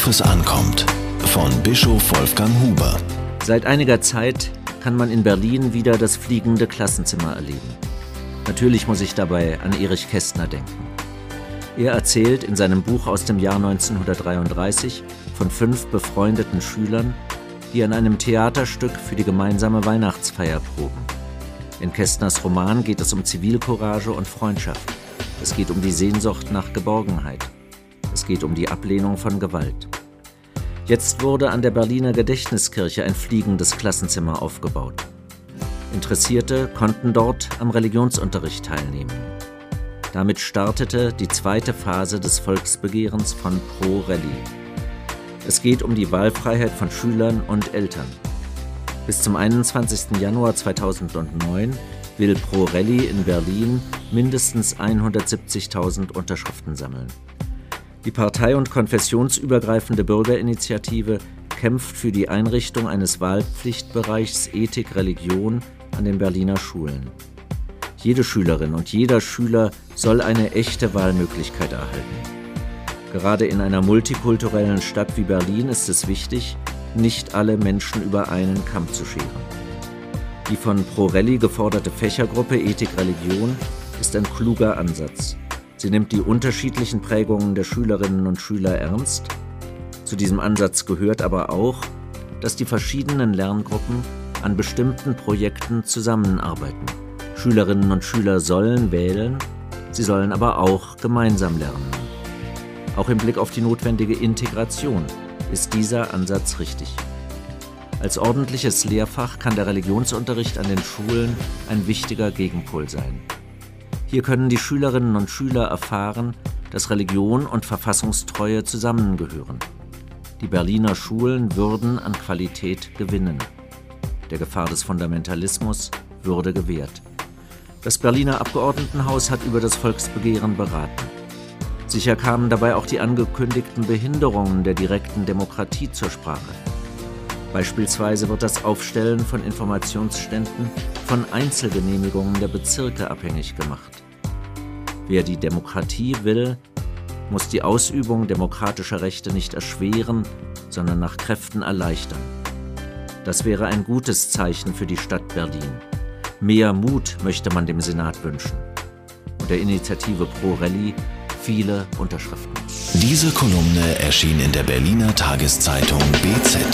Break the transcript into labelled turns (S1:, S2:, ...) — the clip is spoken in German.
S1: Worauf es ankommt. Von Bischof Wolfgang Huber.
S2: Seit einiger Zeit kann man in Berlin wieder das fliegende Klassenzimmer erleben. Natürlich muss ich dabei an Erich Kästner denken. Er erzählt in seinem Buch aus dem Jahr 1933 von fünf befreundeten Schülern, die an einem Theaterstück für die gemeinsame Weihnachtsfeier proben. In Kästners Roman geht es um Zivilcourage und Freundschaft. Es geht um die Sehnsucht nach Geborgenheit. Es geht um die Ablehnung von Gewalt. Jetzt wurde an der Berliner Gedächtniskirche ein fliegendes Klassenzimmer aufgebaut. Interessierte konnten dort am Religionsunterricht teilnehmen. Damit startete die zweite Phase des Volksbegehrens von Pro Rallye. Es geht um die Wahlfreiheit von Schülern und Eltern. Bis zum 21. Januar 2009 will Pro Rallye in Berlin mindestens 170.000 Unterschriften sammeln. Die partei- und konfessionsübergreifende Bürgerinitiative kämpft für die Einrichtung eines Wahlpflichtbereichs Ethik Religion an den Berliner Schulen. Jede Schülerin und jeder Schüler soll eine echte Wahlmöglichkeit erhalten. Gerade in einer multikulturellen Stadt wie Berlin ist es wichtig, nicht alle Menschen über einen Kamm zu scheren. Die von Prorelli geforderte Fächergruppe Ethik Religion ist ein kluger Ansatz. Sie nimmt die unterschiedlichen Prägungen der Schülerinnen und Schüler ernst. Zu diesem Ansatz gehört aber auch, dass die verschiedenen Lerngruppen an bestimmten Projekten zusammenarbeiten. Schülerinnen und Schüler sollen wählen, sie sollen aber auch gemeinsam lernen. Auch im Blick auf die notwendige Integration ist dieser Ansatz richtig. Als ordentliches Lehrfach kann der Religionsunterricht an den Schulen ein wichtiger Gegenpol sein. Hier können die Schülerinnen und Schüler erfahren, dass Religion und Verfassungstreue zusammengehören. Die Berliner Schulen würden an Qualität gewinnen. Der Gefahr des Fundamentalismus würde gewährt. Das Berliner Abgeordnetenhaus hat über das Volksbegehren beraten. Sicher kamen dabei auch die angekündigten Behinderungen der direkten Demokratie zur Sprache. Beispielsweise wird das Aufstellen von Informationsständen von Einzelgenehmigungen der Bezirke abhängig gemacht. Wer die Demokratie will, muss die Ausübung demokratischer Rechte nicht erschweren, sondern nach Kräften erleichtern. Das wäre ein gutes Zeichen für die Stadt Berlin. Mehr Mut möchte man dem Senat wünschen. Und der Initiative Pro Rallye viele Unterschriften.
S1: Diese Kolumne erschien in der Berliner Tageszeitung BZ.